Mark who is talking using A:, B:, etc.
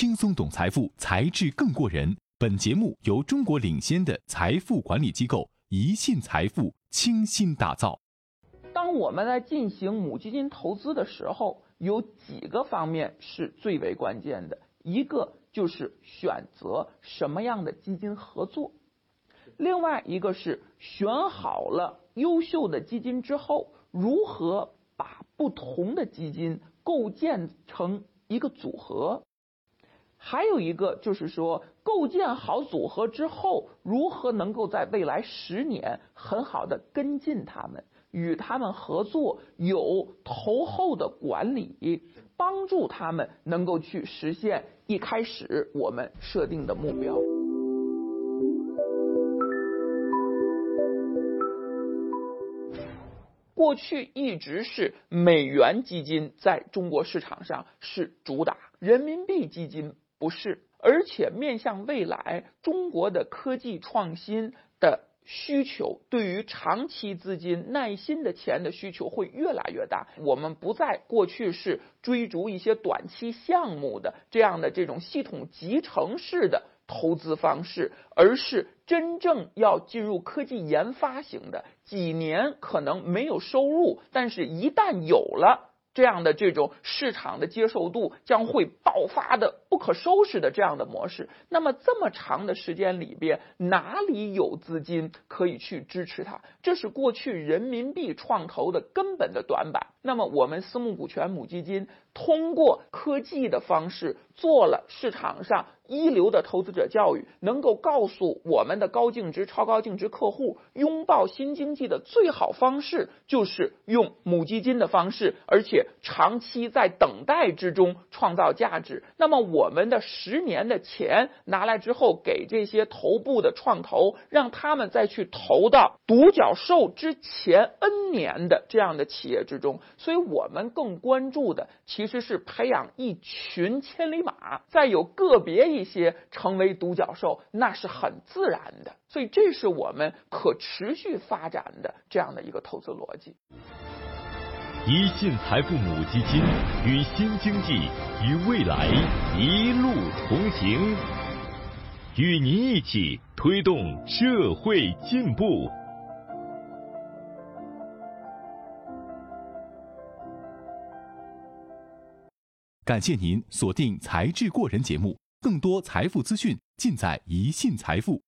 A: 轻松懂财富，才智更过人。本节目由中国领先的财富管理机构宜信财富倾心打造。
B: 当我们在进行母基金投资的时候，有几个方面是最为关键的。一个就是选择什么样的基金合作，另外一个是选好了优秀的基金之后，如何把不同的基金构建成一个组合。还有一个就是说，构建好组合之后，如何能够在未来十年很好的跟进他们，与他们合作，有投后的管理，帮助他们能够去实现一开始我们设定的目标。过去一直是美元基金在中国市场上是主打，人民币基金。不是，而且面向未来，中国的科技创新的需求，对于长期资金、耐心的钱的需求会越来越大。我们不再过去是追逐一些短期项目的这样的这种系统集成式的投资方式，而是真正要进入科技研发型的，几年可能没有收入，但是一旦有了。这样的这种市场的接受度将会爆发的不可收拾的这样的模式，那么这么长的时间里边，哪里有资金可以去支持它？这是过去人民币创投的根本的短板。那么我们私募股权母基金通过科技的方式做了市场上。一流的投资者教育能够告诉我们的高净值、超高净值客户，拥抱新经济的最好方式就是用母基金的方式，而且长期在等待之中创造价值。那么，我们的十年的钱拿来之后，给这些头部的创投，让他们再去投到独角兽之前 N 年的这样的企业之中。所以我们更关注的其实是培养一群千里马，再有个别一。些成为独角兽，那是很自然的，所以这是我们可持续发展的这样的一个投资逻辑。
A: 一信财富母基金与新经济与未来一路同行，与您一起推动社会进步。感谢您锁定《财智过人》节目。更多财富资讯尽在一信财富。